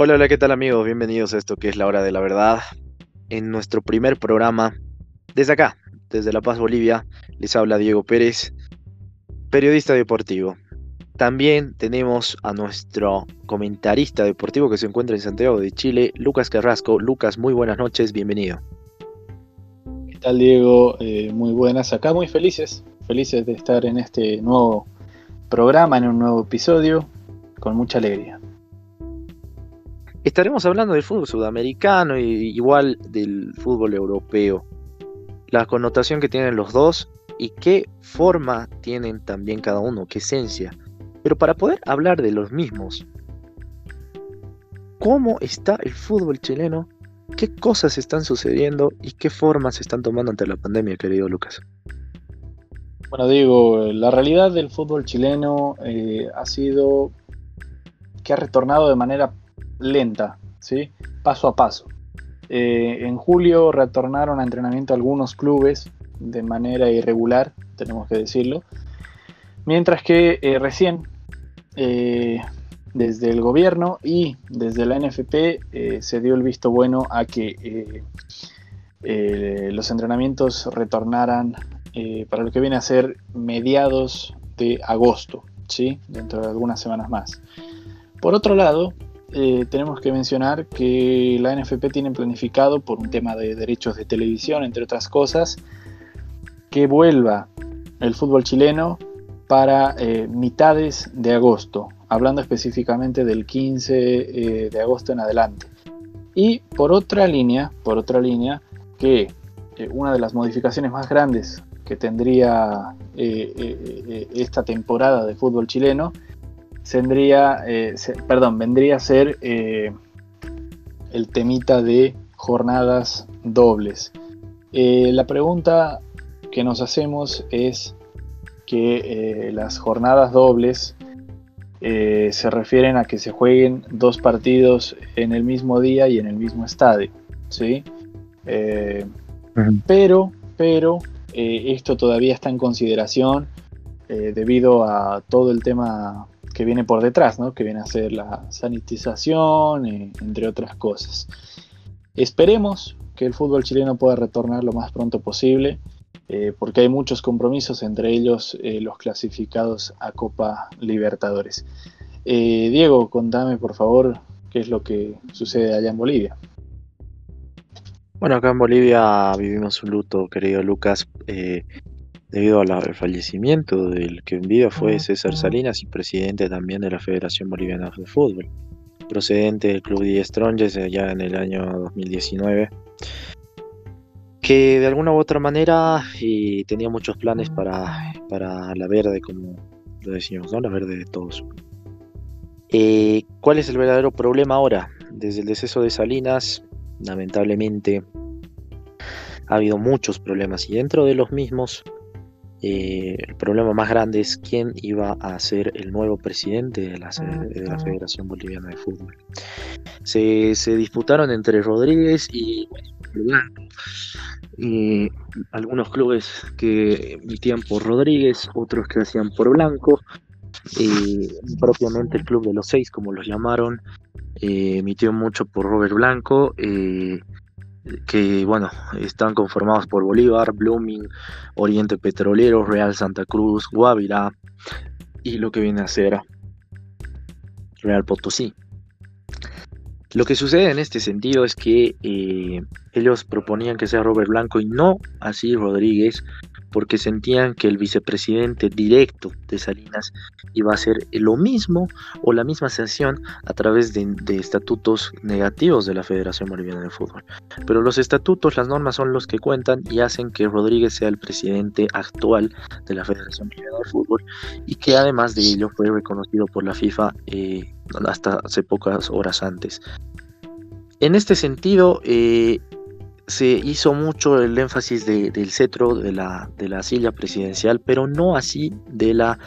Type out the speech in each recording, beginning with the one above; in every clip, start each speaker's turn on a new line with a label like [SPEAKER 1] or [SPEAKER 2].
[SPEAKER 1] Hola, hola, ¿qué tal amigos? Bienvenidos a esto que es la hora de la verdad. En nuestro primer programa, desde acá, desde La Paz, Bolivia, les habla Diego Pérez, periodista deportivo. También tenemos a nuestro comentarista deportivo que se encuentra en Santiago de Chile, Lucas Carrasco. Lucas, muy buenas noches, bienvenido.
[SPEAKER 2] ¿Qué tal Diego? Eh, muy buenas, acá muy felices, felices de estar en este nuevo programa, en un nuevo episodio, con mucha alegría.
[SPEAKER 1] Estaremos hablando del fútbol sudamericano y igual del fútbol europeo. La connotación que tienen los dos y qué forma tienen también cada uno, qué esencia. Pero para poder hablar de los mismos, ¿cómo está el fútbol chileno? ¿Qué cosas están sucediendo y qué formas se están tomando ante la pandemia, querido Lucas?
[SPEAKER 2] Bueno, digo, la realidad del fútbol chileno eh, ha sido que ha retornado de manera lenta, ¿sí? paso a paso. Eh, en julio retornaron a entrenamiento algunos clubes de manera irregular, tenemos que decirlo, mientras que eh, recién eh, desde el gobierno y desde la NFP se dio el visto bueno a que los entrenamientos retornaran para lo que viene a ser mediados de agosto, ¿sí? dentro de algunas semanas más. Por otro lado, eh, tenemos que mencionar que la NFP tiene planificado, por un tema de derechos de televisión, entre otras cosas, que vuelva el fútbol chileno para eh, mitades de agosto, hablando específicamente del 15 eh, de agosto en adelante. Y por otra línea, por otra línea, que una de las modificaciones más grandes que tendría esta temporada de fútbol chileno tendría, eh, perdón, vendría a ser eh, el temita de jornadas dobles. Eh, la pregunta que nos hacemos es que las jornadas dobles se refieren a que se jueguen dos partidos en el mismo día y en el mismo estadio, ¿sí? Pero, pero esto todavía está en consideración debido a todo el tema que viene por detrás, ¿no? que viene a ser la sanitización, eh, entre otras cosas. Esperemos que el fútbol chileno pueda retornar lo más pronto posible, eh, porque hay muchos compromisos, entre ellos eh, los clasificados a Copa Libertadores. Diego, contame por favor qué es lo que sucede allá en Bolivia.
[SPEAKER 1] Bueno, acá en Bolivia vivimos un luto, querido Lucas, debido al fallecimiento del que en vida fue César Salinas y presidente también de la Federación Boliviana de Fútbol, procedente del Club 10 Strongest allá en el año 2019, que de alguna u otra manera tenía muchos planes para, para la verde, como lo decimos, ¿no? la verde de todos. Eh, ¿Cuál es el verdadero problema ahora? Desde el deceso de Salinas, lamentablemente, ha habido muchos problemas y dentro de los mismos eh, el problema más grande es quién iba a ser el nuevo presidente de la, de la Federación Boliviana de Fútbol. Se, disputaron entre Rodríguez y Blanco. Y algunos clubes que emitían por Rodríguez, otros que hacían por Blanco. Y propiamente el club de los seis, como los llamaron, eh, emitió mucho por Robert Blanco. Eh, que bueno, están conformados por Bolívar, Blooming, Oriente Petrolero, Real Santa Cruz, Guavirá y lo que viene a ser Real Potosí. Lo que sucede en este sentido es que eh, ellos proponían que sea Robert Blanco y no así Rodríguez, porque sentían que el vicepresidente directo de Salinas iba a hacer lo mismo o la misma sanción a través de, estatutos negativos de la Federación Boliviana de Fútbol. Pero los estatutos, las normas son los que cuentan y hacen que Rodríguez sea el presidente actual de la Federación Boliviana de Fútbol y que además de ello fue reconocido por la FIFA eh, hasta hace pocas horas antes. En este sentido, eh, se hizo mucho el énfasis del cetro de la, de la silla presidencial, pero no así de la,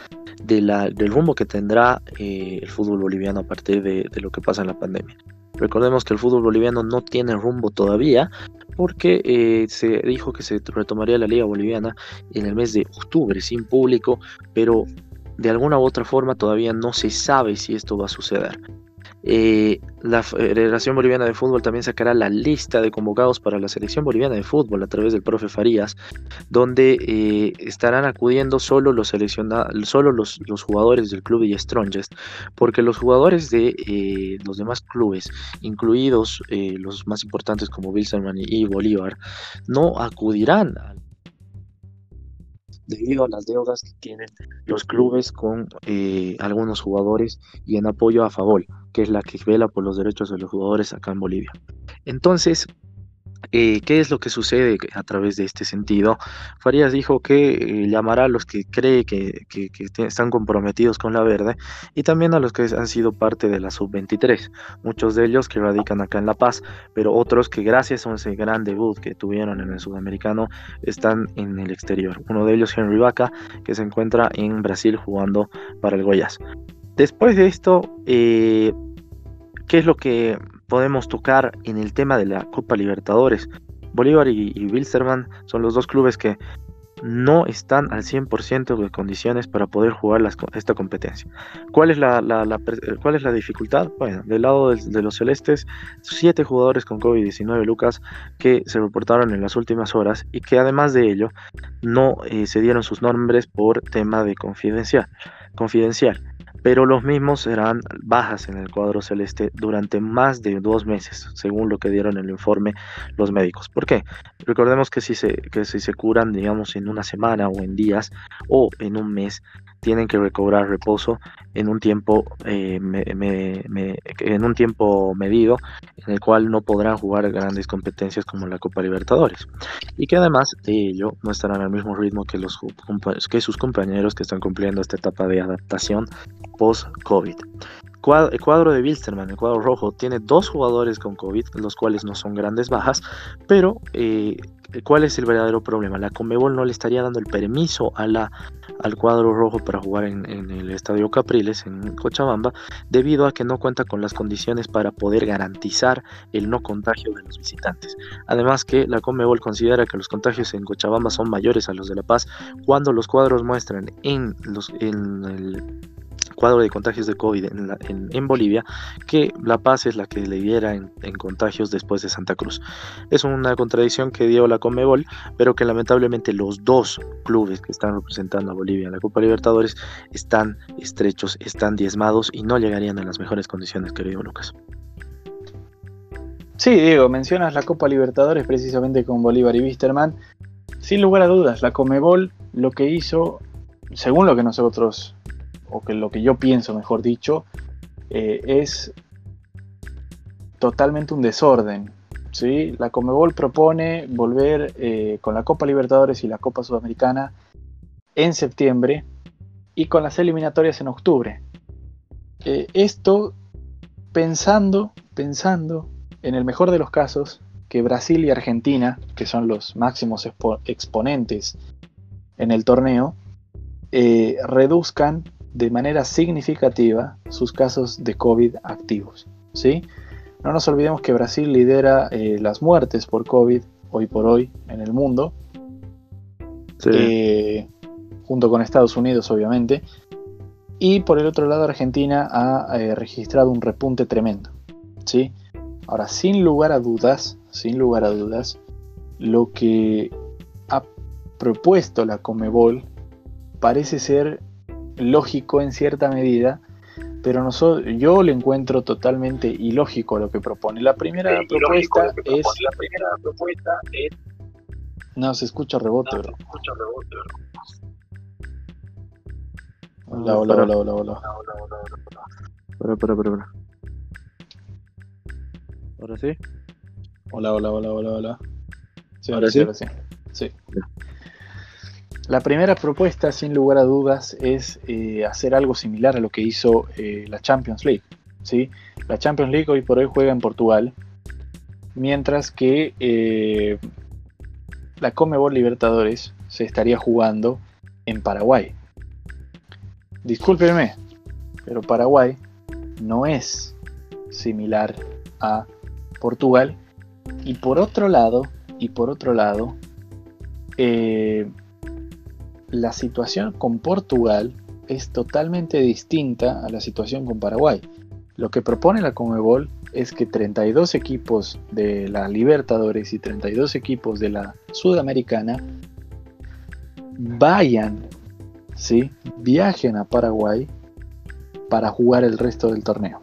[SPEAKER 1] de del rumbo que tendrá eh, el fútbol boliviano a partir de, lo que pasa en la pandemia. Recordemos que el fútbol boliviano no tiene rumbo todavía porque eh, se dijo que se retomaría la liga boliviana en el mes de octubre sin público, pero de alguna u otra forma todavía no se sabe si esto va a suceder. Eh, la Federación Boliviana de Fútbol también sacará la lista de convocados para la Selección Boliviana de Fútbol a través del profe Farías, donde eh, estarán acudiendo solo los solo los, jugadores del club y Strongest, porque los jugadores de eh, los demás clubes, incluidos los más importantes como Wilson y Bolívar, no acudirán debido a las deudas que tienen los clubes con eh, algunos jugadores y en apoyo a Favol, que es la que vela por los derechos de los jugadores acá en Bolivia. Entonces, eh, ¿Qué es lo que sucede a través de este sentido? Farías dijo que eh, llamará a los que cree que, están comprometidos con la verde y también a los que han sido parte de la sub-23, muchos de ellos que radican acá en La Paz, pero otros que gracias a ese gran debut que tuvieron en el sudamericano están en el exterior. Uno de ellos, Henry Vaca, que se encuentra en Brasil jugando para el Goiás. Después de esto, eh, ¿qué es lo que podemos tocar en el tema de la Copa Libertadores. Bolívar y, y son los dos clubes que no están al 100% de condiciones para poder jugar esta competencia. ¿Cuál es la, ¿Cuál es la dificultad? Bueno, del lado de, los celestes, siete jugadores con COVID-19, Lucas, que se reportaron en las últimas horas y que además de ello no eh, se dieron sus nombres por tema de confidencial. confidencial pero los mismos serán bajas en el cuadro celeste durante más de dos meses, según lo que dieron en el informe los médicos. ¿Por qué? Recordemos que si se, que si se curan, digamos, en una semana o en días o en un mes, tienen que recobrar reposo en un tiempo eh, en un tiempo medido en el cual no podrán jugar grandes competencias como la Copa Libertadores. Y que además de ello no estarán al mismo ritmo que los que sus compañeros que están cumpliendo esta etapa de adaptación post COVID el cuadro de Wilstermann, el cuadro rojo, tiene dos jugadores con COVID, los cuales no son grandes bajas, pero eh, ¿cuál es el verdadero problema? La Comebol no le estaría dando el permiso a la, al cuadro rojo para jugar en, el Estadio Capriles, en Cochabamba, debido a que no cuenta con las condiciones para poder garantizar el no contagio de los visitantes. Además que la Comebol considera que los contagios en Cochabamba son mayores a los de La Paz cuando los cuadros muestran en, los, en el cuadro de contagios de COVID en, Bolivia, que La Paz es la que lidera en, en, contagios después de Santa Cruz. Es una contradicción que dio la Comebol, pero que lamentablemente los dos clubes que están representando a Bolivia en la Copa Libertadores están estrechos, están diezmados y no llegarían en las mejores condiciones, querido Lucas.
[SPEAKER 2] Sí, Diego, mencionas la Copa Libertadores precisamente con Bolívar y Wisterman. Sin lugar a dudas, la Comebol lo que hizo, según lo que nosotros o que lo que yo pienso, mejor dicho, eh, es totalmente un desorden. ¿sí? La Comebol propone volver eh, con la Copa Libertadores y la Copa Sudamericana en septiembre y con las eliminatorias en octubre. Eh, esto pensando, pensando, en el mejor de los casos, que Brasil y Argentina, que son los máximos exponentes en el torneo, reduzcan de manera significativa sus casos de COVID activos. ¿sí? No nos olvidemos que Brasil lidera eh, las muertes por COVID hoy por hoy en el mundo, eh, junto con Estados Unidos obviamente, y por el otro lado Argentina ha eh, registrado un repunte tremendo. ¿sí? Ahora, sin lugar a dudas, sin lugar a dudas, lo que ha propuesto la Comebol parece ser lógico en cierta medida, pero yo le encuentro totalmente ilógico lo que propone. La primera, propuesta, es, la primera propuesta es... No, se escucha rebote, bro. Se escucha rebote, Hola, hola, hola, hola, hola. Espera, espera, espera. ¿Ahora sí? Hola, hola, hola, hola, hola. Sí, ¿Ahora, sí? Ahora sí. Sí. La primera propuesta, sin lugar a dudas, es eh, hacer algo similar a lo que hizo eh, la Champions League. ¿sí? La Champions League hoy por hoy juega en Portugal, mientras que eh, la Comebol Libertadores se estaría jugando en Paraguay. Discúlpenme, pero Paraguay no es similar a Portugal. Y por otro lado, y por otro lado, la situación con Portugal es totalmente distinta a la situación con Paraguay. Lo que propone la Comebol es que 32 equipos de la Libertadores y 32 equipos de la Sudamericana vayan, ¿sí? viajen a Paraguay para jugar el resto del torneo.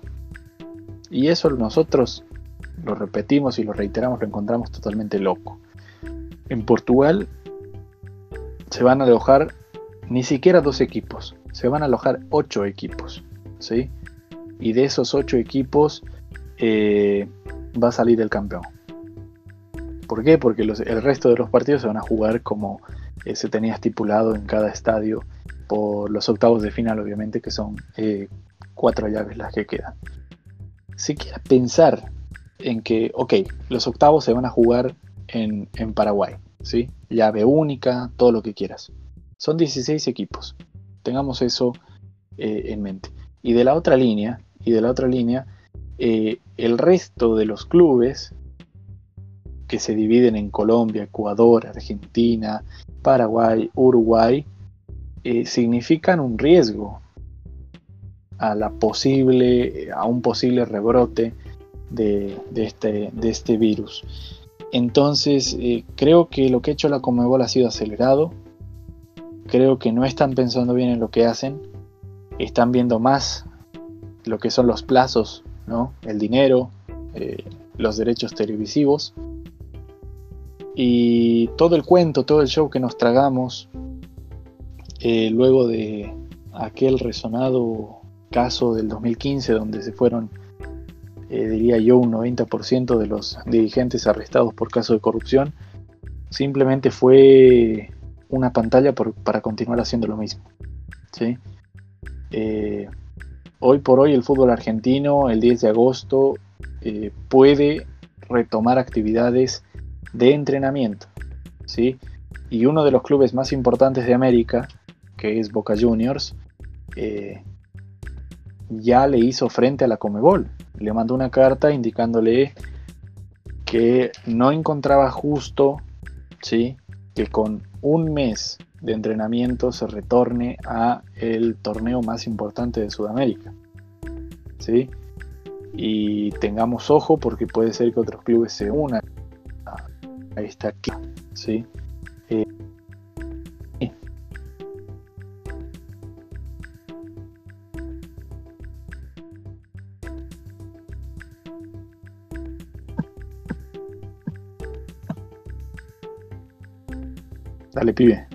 [SPEAKER 2] Y eso nosotros lo repetimos y lo reiteramos, lo encontramos totalmente loco. En Portugal se van a alojar ni siquiera dos equipos, se van a alojar ocho equipos. ¿sí? Y de esos ocho equipos eh, va a salir el campeón. ¿Por qué? Porque el resto de los partidos se van a jugar como eh, se tenía estipulado en cada estadio por los octavos de final, obviamente, que son eh, cuatro llaves las que quedan. Si quieres pensar en que, ok, los octavos se van a jugar en, Paraguay, ¿sí? Llave única, todo lo que quieras. Son 16 equipos. Tengamos eso en mente. Y de la otra línea, y de la otra línea, eh, el resto de los clubes que se dividen en Colombia, Ecuador, Argentina, Paraguay, Uruguay, eh, significan un riesgo a, la posible, a un posible rebrote de, este, de este, virus. Entonces, eh, creo que lo que ha hecho la Comebol ha sido acelerado. Creo que no están pensando bien en lo que hacen. Están viendo más lo que son los plazos el dinero, eh, los derechos televisivos y todo el cuento, todo el show que nos tragamos eh, luego de aquel resonado caso del 2015 donde se fueron, eh, diría yo, un 90% de los dirigentes arrestados por caso de corrupción, simplemente fue una pantalla para continuar haciendo lo mismo. ¿sí? hoy por hoy el fútbol argentino, el 10 de agosto, eh, puede retomar actividades de entrenamiento. ¿sí? Y uno de los clubes más importantes de América, que es Boca Juniors, eh, ya le hizo frente a la Comebol. Le mandó una carta indicándole que no encontraba justo ¿sí? que con un mes de entrenamiento se retorne a el torneo más importante de Sudamérica. ¿Sí? Y tengamos ojo porque puede ser que otros clubes se unan a, esta ¿sí? Eh, Dale, pibe.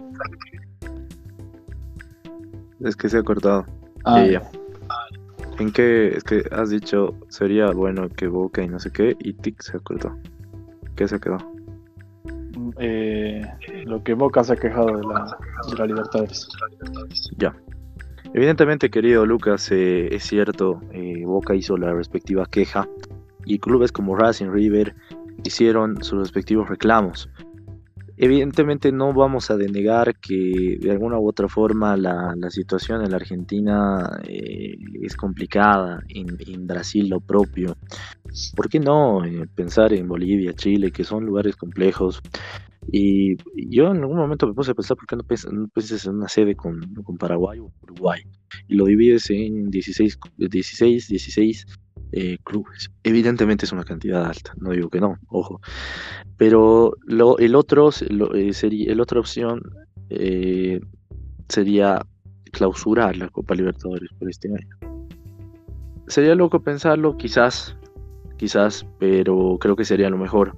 [SPEAKER 1] Es que se ha cortado. Ah, ¿En qué? Es que has dicho sería bueno que Boca y no sé qué, y Tic se ha cortado. ¿Qué se quedó?
[SPEAKER 2] Eh, lo que Boca se ha quejado de la, de la Libertadores.
[SPEAKER 1] Ya. Evidentemente, querido Lucas, eh, es cierto, eh, Boca hizo la respectiva queja y clubes como Racing River hicieron sus respectivos reclamos. Evidentemente no vamos a denegar que de alguna u otra forma la, situación en la Argentina eh, es complicada, en, Brasil lo propio. ¿Por qué no eh, pensar en Bolivia, Chile, que son lugares complejos? Y yo en algún momento me puse a pensar, ¿por qué no, piensas en una sede con, con Paraguay o Uruguay? Y lo divides en 16, 16, 16 eh, clubes. Evidentemente es una cantidad alta, no digo que no, ojo. Pero lo, el otro eh, sería, el otra opción eh, sería clausurar la Copa Libertadores por este año. Sería loco pensarlo, quizás, quizás, pero creo que sería lo mejor.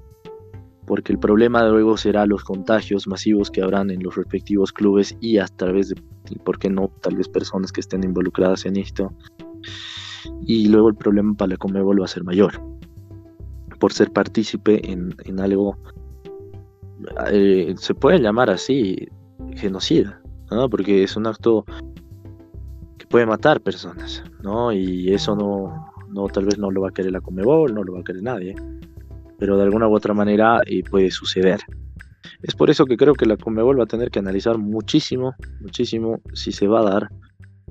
[SPEAKER 1] Porque el problema luego será los contagios masivos que habrán en los respectivos clubes y a través de, ¿por qué no? Tal vez personas que estén involucradas en esto y luego el problema para la Comebol va a ser mayor por ser partícipe en, algo, eh, se puede llamar así, genocida, porque es un acto que puede matar personas, ¿no? y eso no, no, tal vez no lo va a querer la Comebol, no lo va a querer nadie, pero de alguna u otra manera eh, puede suceder. Es por eso que creo que la Comebol va a tener que analizar muchísimo, muchísimo si se va a dar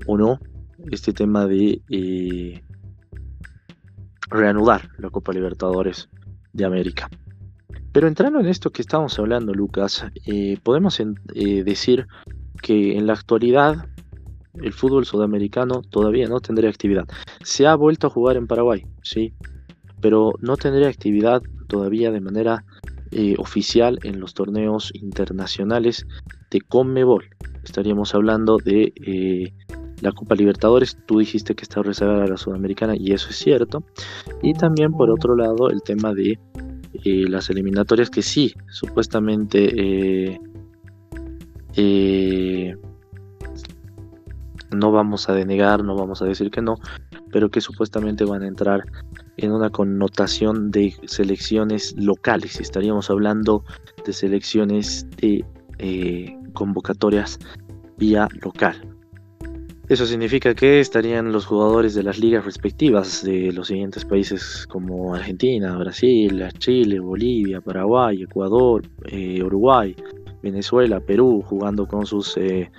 [SPEAKER 1] o no este tema de eh, reanudar la Copa Libertadores de América. Pero entrando en esto que estamos hablando, Lucas, eh, podemos eh, decir que en la actualidad el fútbol sudamericano todavía no tendría actividad. Se ha vuelto a jugar en Paraguay, sí, pero no tendría actividad todavía de manera oficial en los torneos internacionales de Conmebol. Estaríamos hablando de la Copa Libertadores. Tú dijiste que está rezagada a la Sudamericana y eso es cierto. Y también por otro lado el tema de eh, las eliminatorias que sí, supuestamente no vamos a denegar, no vamos a decir que no, pero que supuestamente van a entrar en una connotación de selecciones locales. Estaríamos hablando de selecciones de eh, convocatorias vía local. Eso significa que estarían los jugadores de las ligas respectivas de los siguientes países como Argentina, Brasil, Chile, Bolivia, Paraguay, Ecuador, eh, Uruguay, Venezuela, Perú, jugando con sus eh,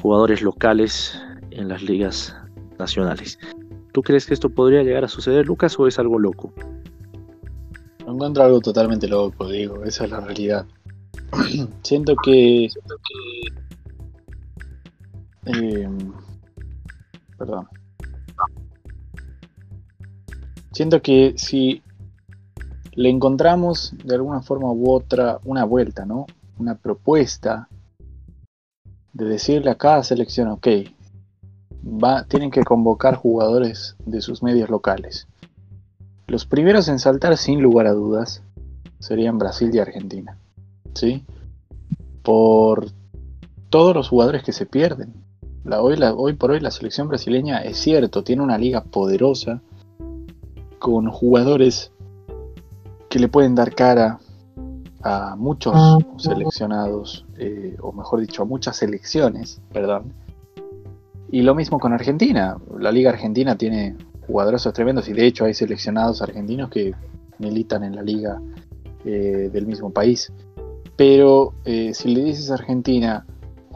[SPEAKER 1] jugadores locales en las ligas nacionales. ¿Tú crees que esto podría llegar a suceder, Lucas, o es algo loco?
[SPEAKER 2] encuentro algo totalmente loco, digo, esa es la realidad. Siento que... Em, perdón. Siento que si le encontramos de alguna forma u otra una vuelta, ¿no? Una propuesta de decirle a cada selección, ok, tienen que convocar jugadores de sus medios locales. Los primeros en saltar, sin lugar a dudas, serían Brasil y Argentina. ¿Sí? Por todos los jugadores que se pierden. La, hoy, hoy por hoy la selección brasileña es cierto, tiene una liga poderosa con jugadores que le pueden dar cara a muchos seleccionados, eh, o mejor dicho, a muchas selecciones, perdón, y lo mismo con Argentina. La Liga Argentina tiene jugadores tremendos y de hecho hay seleccionados argentinos que militan en la liga eh, del mismo país. Pero eh, si le dices a Argentina,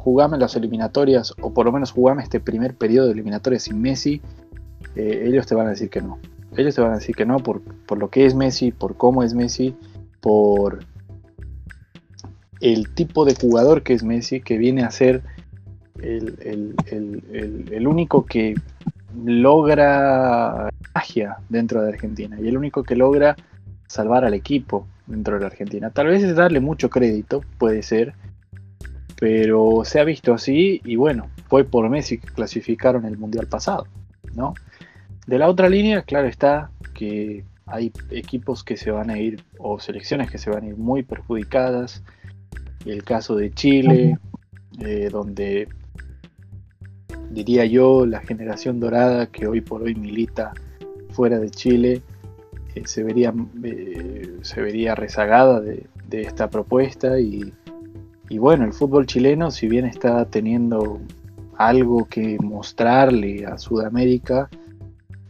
[SPEAKER 2] jugame las eliminatorias o por lo menos jugame este primer periodo de eliminatorias sin Messi, eh, ellos te van a decir que no. Ellos te van a decir que no por, por lo que es Messi, por cómo es Messi, por el tipo de jugador que es Messi, que viene a ser el, único que logra magia dentro de Argentina y el único que logra salvar al equipo dentro de la Argentina. Tal vez es darle mucho crédito, puede ser, pero se ha visto así y bueno, fue por Messi que clasificaron el Mundial pasado, ¿no? De la otra línea, claro está que hay equipos que se van a ir o selecciones que se van a ir muy perjudicadas. El caso de Chile, eh, donde diría yo, la generación dorada que hoy por hoy milita fuera de Chile eh, se, vería, eh, se vería rezagada de, esta propuesta y, bueno, el fútbol chileno, si bien está teniendo algo que mostrarle a Sudamérica,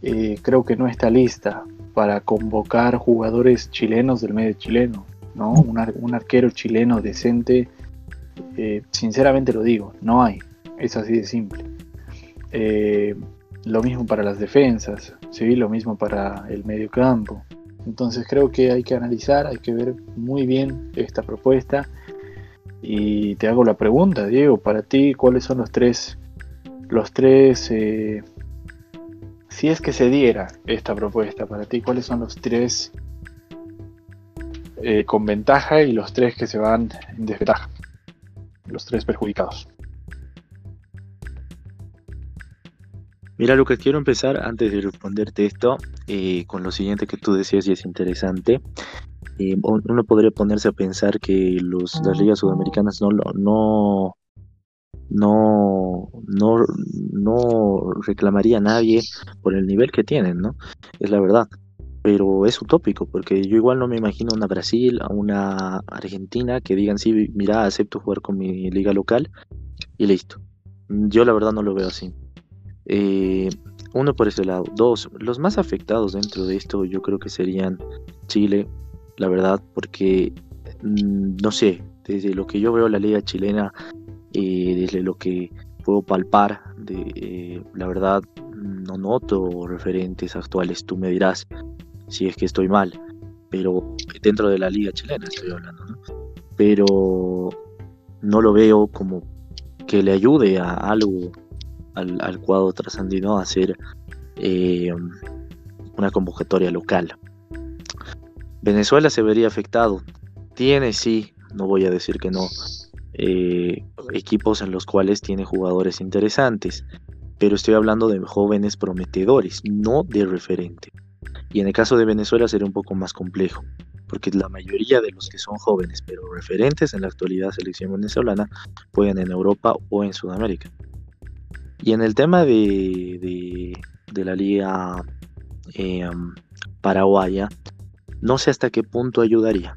[SPEAKER 2] eh, creo que no está lista para convocar jugadores chilenos del medio chileno, ¿no? Un, arquero chileno decente, sinceramente lo digo, no hay, es así de simple. Eh, lo mismo para las defensas, ¿sí? lo mismo para el medio campo. Entonces creo que hay que analizar, hay que ver muy bien esta propuesta. Y te hago la pregunta, Diego, para ti, ¿cuáles son los tres, los tres, eh, si es que se diera esta propuesta para ti, cuáles son los tres eh, con ventaja y los tres que se van en desventaja, los tres perjudicados?
[SPEAKER 1] Mira, Lucas, quiero empezar antes de responderte esto eh, con lo siguiente que tú decías y es interesante. Eh, uno podría ponerse a pensar que los, las ligas sudamericanas no, no, no, no, no reclamaría a nadie por el nivel que tienen, ¿no? Es la verdad. Pero es utópico, porque yo igual no me imagino una Brasil, a una Argentina que digan, sí, mira, acepto jugar con mi liga local y listo. Yo la verdad no lo veo así. Eh, uno por ese lado. Dos, los más afectados dentro de esto yo creo que serían Chile, la verdad, porque mm, no sé, desde lo que yo veo la liga chilena, eh, desde lo que puedo palpar, eh, la verdad no noto referentes actuales. Tú me dirás si es que estoy mal, pero dentro de la liga chilena estoy hablando, ¿no? Pero no lo veo como que le ayude a algo al, cuadro trasandino hacer eh, una convocatoria local. Venezuela se vería afectado. Tiene, sí, no voy a decir que no, eh, equipos en los cuales tiene jugadores interesantes, pero estoy hablando de jóvenes prometedores, no de referente. Y en el caso de Venezuela sería un poco más complejo, porque la mayoría de los que son jóvenes, pero referentes en la actualidad selección venezolana, juegan en Europa o en Sudamérica. Y en el tema de, de, la liga eh, paraguaya, no sé hasta qué punto ayudaría.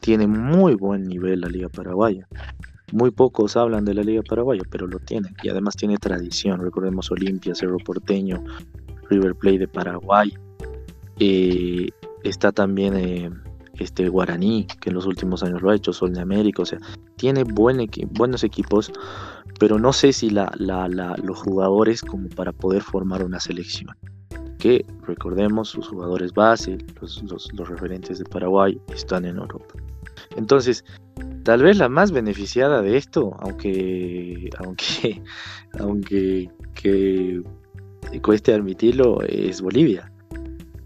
[SPEAKER 1] Tiene muy buen nivel la liga paraguaya. Muy pocos hablan de la liga paraguaya, pero lo tienen. Y además tiene tradición. Recordemos Olimpia, Cerro Porteño, River Plate de Paraguay. Eh, está también eh, este Guaraní, que en los últimos años lo ha hecho, Sol de América. O sea, tiene buen buenos equipos, pero no sé si los jugadores como para poder formar una selección. Que recordemos, sus jugadores base, los, los referentes de Paraguay, están en Europa. Entonces, tal vez la más beneficiada de esto, aunque, aunque, aunque que cueste admitirlo, es Bolivia.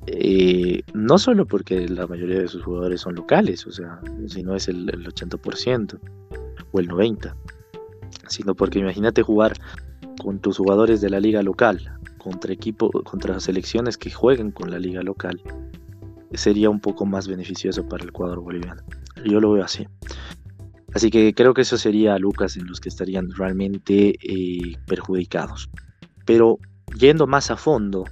[SPEAKER 1] Eh, no solo porque la mayoría de sus jugadores son locales, o sea, si no es el, 80% o el 90%, sino porque imagínate jugar con tus jugadores de la liga local contra equipo, contra selecciones que jueguen con la liga local, sería un poco más beneficioso para el cuadro boliviano. Yo lo veo así. Así que creo que eso sería Lucas en los que estarían realmente eh, perjudicados. Pero yendo más a fondo,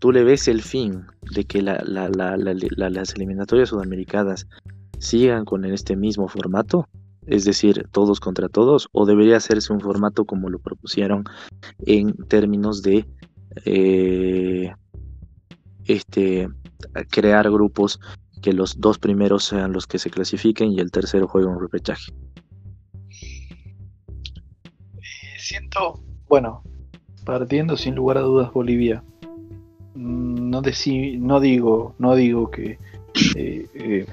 [SPEAKER 1] tú le ves el fin de que las eliminatorias sudamericanas sigan con este mismo formato, es decir, todos contra todos, o debería hacerse un formato como lo propusieron en términos de eh, este, crear grupos que los dos primeros sean los que se clasifiquen y el tercero juegue un repechaje.
[SPEAKER 2] Eh, siento, bueno, partiendo sin lugar a dudas Bolivia, no, no digo, no digo que eh, eh,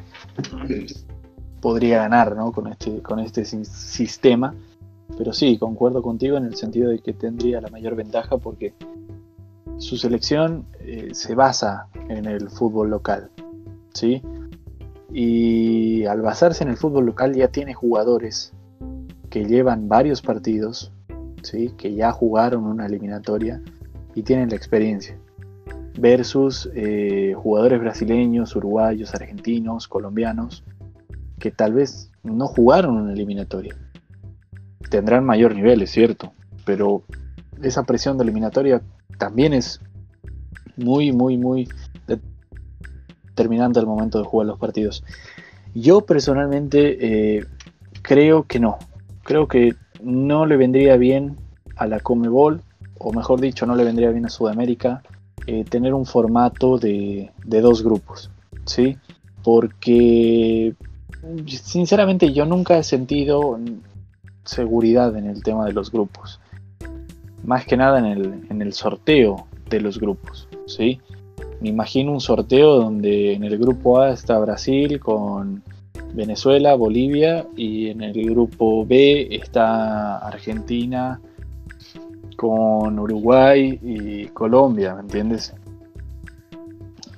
[SPEAKER 2] podría ganar ¿no? con, este, con este sistema, pero sí, concuerdo contigo en el sentido de que tendría la mayor ventaja porque su selección se basa en el fútbol local. ¿sí? Y al basarse en el fútbol local ya tiene jugadores que llevan varios partidos, ¿sí? que ya jugaron una eliminatoria y tienen la experiencia. Versus eh, jugadores brasileños, uruguayos, argentinos, colombianos, que tal vez no jugaron una eliminatoria. Tendrán mayor nivel, es cierto, pero esa presión de eliminatoria también es muy, muy, muy terminando el momento de jugar los partidos. Yo personalmente eh, creo que no. Creo que no le vendría bien a la Comebol, o mejor dicho, no le vendría bien a Sudamérica, eh, tener un formato de, de, dos grupos. ¿Sí? Porque sinceramente yo nunca he sentido seguridad en el tema de los grupos. Más que nada en el, en el sorteo de los grupos. ¿sí? me imagino un sorteo donde en el grupo A está Brasil con Venezuela, Bolivia y en el grupo B está Argentina con Uruguay y Colombia, ¿me entiendes?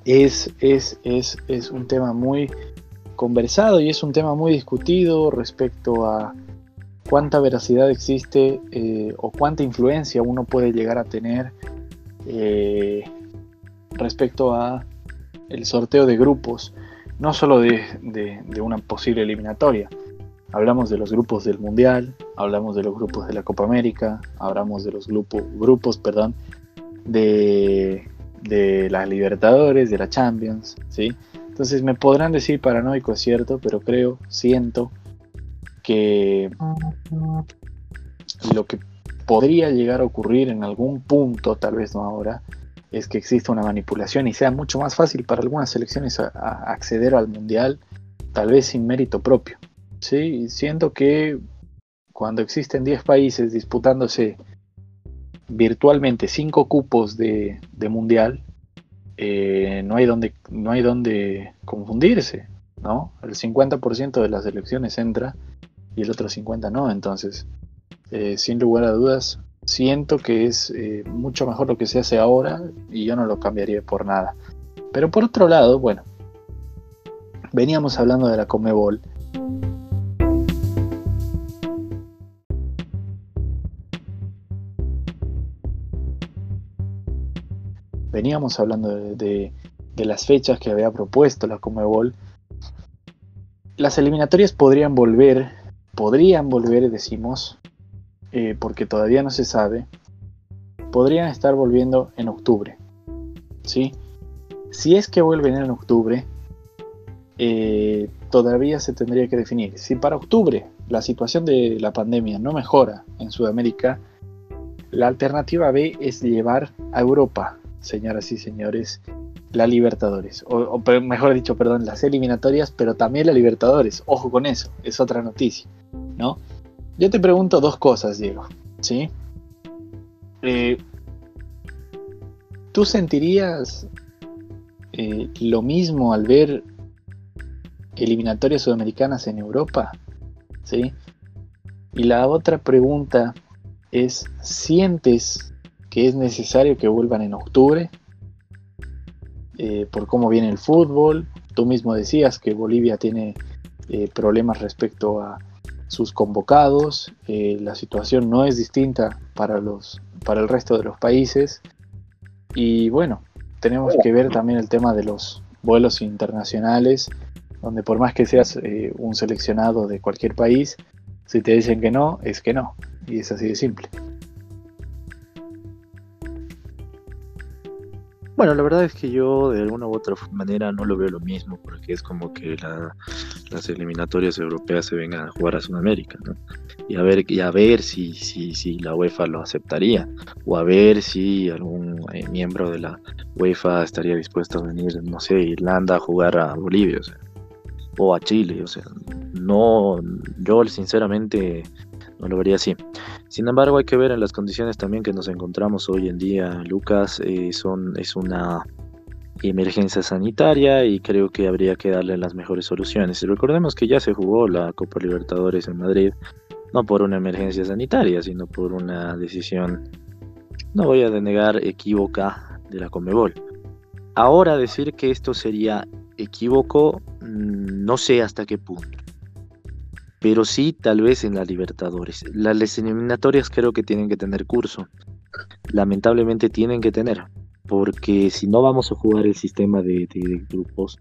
[SPEAKER 2] Es, es, es, un tema muy conversado y es un tema muy discutido respecto a cuánta veracidad existe eh, o cuánta influencia uno puede llegar a tener eh, respecto a el sorteo de grupos, no solo de, una posible eliminatoria. Hablamos de los grupos del Mundial, hablamos de los grupos de la Copa América, hablamos de los grupos, grupos perdón, de, de las Libertadores, de la Champions, ¿sí? Entonces me podrán decir paranoico, es cierto, pero creo, siento que lo que podría llegar a ocurrir en algún punto, tal vez no ahora, es que exista una manipulación y sea mucho más fácil para algunas selecciones acceder al mundial, tal vez sin mérito propio. ¿Sí? Siento que cuando existen 10 países disputándose virtualmente 5 cupos de, mundial, eh, no, hay donde, no hay donde confundirse. ¿no? El 50% de las selecciones entra y el otro 50% no. Entonces, eh, sin lugar a dudas, siento que es eh, mucho mejor lo que se hace ahora y yo no lo cambiaría por nada. Pero por otro lado, bueno, veníamos hablando de la Comebol. Veníamos hablando de, las fechas que había propuesto la Comebol. Las eliminatorias podrían volver, podrían volver, decimos, eh, porque todavía no se sabe, podrían estar volviendo en octubre. ¿sí? Si es que vuelven en octubre, eh, todavía se tendría que definir. Si para octubre la situación de la pandemia no mejora en Sudamérica, la alternativa B es llevar a Europa, señoras y señores, la Libertadores. O, mejor dicho, perdón, las eliminatorias, pero también la Libertadores. Ojo con eso, es otra noticia, ¿no? Yo te pregunto dos cosas, Diego. ¿Sí? Eh, ¿Tú sentirías eh, lo mismo al ver eliminatorias sudamericanas en Europa? ¿Sí? Y la otra pregunta es, ¿sientes que es necesario que vuelvan en octubre? Eh, por cómo viene el fútbol. Tú mismo decías que Bolivia tiene problemas respecto a sus convocados, eh, la situación no es distinta para, los, para el resto de los países y bueno, tenemos que ver también el tema de los vuelos internacionales, donde por más que seas eh, un seleccionado de cualquier país, si te dicen que no, es que no, y es así de simple.
[SPEAKER 1] Bueno, la verdad es que yo de alguna u otra manera no lo veo lo mismo, porque es como que las eliminatorias europeas se vengan a jugar a Sudamérica, ¿no? Y a ver, y a ver si, si, si la UEFA lo aceptaría, o a ver si algún eh, miembro de la UEFA estaría dispuesto a venir, no sé, Irlanda a jugar a Bolivia, o a Chile, o sea, no, yo sinceramente no lo vería así. Sin embargo, hay que ver en las condiciones también que nos encontramos hoy en día, Lucas, eh, son, es una emergencia sanitaria y creo que habría que darle las mejores soluciones. Recordemos que ya se jugó la Copa Libertadores en Madrid, no por una emergencia sanitaria, sino por una decisión, no voy a denegar, equívoca de la Comebol. Ahora decir que esto sería equívoco, mm, no sé hasta qué punto pero sí tal vez en la Libertadores. Las eliminatorias creo que tienen que tener curso. Lamentablemente tienen que tener, porque si no vamos a jugar el sistema de, grupos